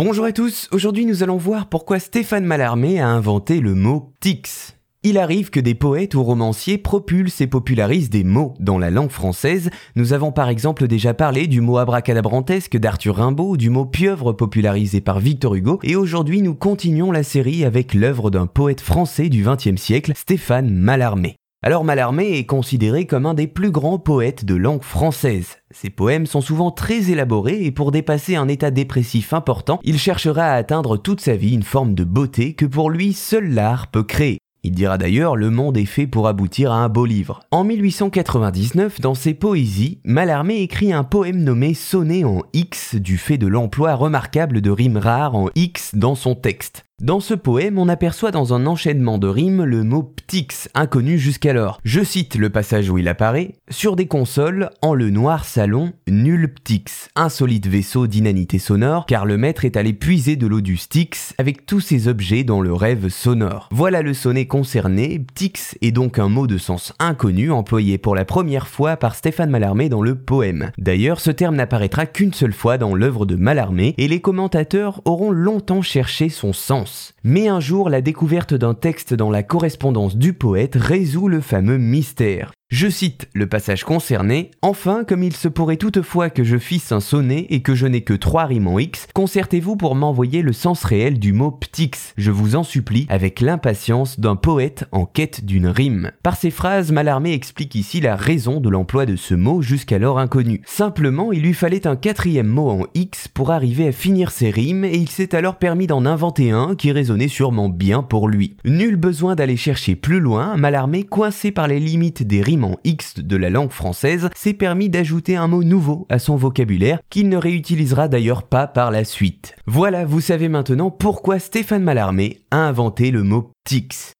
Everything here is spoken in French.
Bonjour à tous, aujourd'hui nous allons voir pourquoi Stéphane Mallarmé a inventé le mot tix. Il arrive que des poètes ou romanciers propulsent et popularisent des mots dans la langue française. Nous avons par exemple déjà parlé du mot abracadabrantesque d'Arthur Rimbaud, du mot pieuvre popularisé par Victor Hugo, et aujourd'hui nous continuons la série avec l'œuvre d'un poète français du XXe siècle, Stéphane Mallarmé. Alors Mallarmé est considéré comme un des plus grands poètes de langue française. Ses poèmes sont souvent très élaborés et pour dépasser un état dépressif important, il cherchera à atteindre toute sa vie une forme de beauté que pour lui seul l'art peut créer. Il dira d'ailleurs Le monde est fait pour aboutir à un beau livre. En 1899, dans ses poésies, Mallarmé écrit un poème nommé Sonnet en X du fait de l'emploi remarquable de rimes rares en X dans son texte. Dans ce poème, on aperçoit dans un enchaînement de rimes le mot ptix, inconnu jusqu'alors. Je cite le passage où il apparaît Sur des consoles, en le noir salon, nul ptix, insolite vaisseau d'inanité sonore, car le maître est allé puiser de l'eau du Styx avec tous ses objets dans le rêve sonore. Voilà le sonnet concerné. Ptix est donc un mot de sens inconnu employé pour la première fois par Stéphane Mallarmé dans le poème. D'ailleurs, ce terme n'apparaîtra qu'une seule fois dans l'œuvre de Mallarmé et les commentateurs auront longtemps cherché son sens. Mais un jour, la découverte d'un texte dans la correspondance du poète résout le fameux mystère. Je cite le passage concerné. Enfin, comme il se pourrait toutefois que je fisse un sonnet et que je n'ai que trois rimes en X, concertez-vous pour m'envoyer le sens réel du mot ptix. Je vous en supplie, avec l'impatience d'un poète en quête d'une rime. Par ces phrases, Mallarmé explique ici la raison de l'emploi de ce mot jusqu'alors inconnu. Simplement, il lui fallait un quatrième mot en X pour arriver à finir ses rimes et il s'est alors permis d'en inventer un qui résonnait sûrement bien pour lui. Nul besoin d'aller chercher plus loin, Mallarmé, coincé par les limites des rimes en X de la langue française, s'est permis d'ajouter un mot nouveau à son vocabulaire qu'il ne réutilisera d'ailleurs pas par la suite. Voilà, vous savez maintenant pourquoi Stéphane Mallarmé a inventé le mot tix.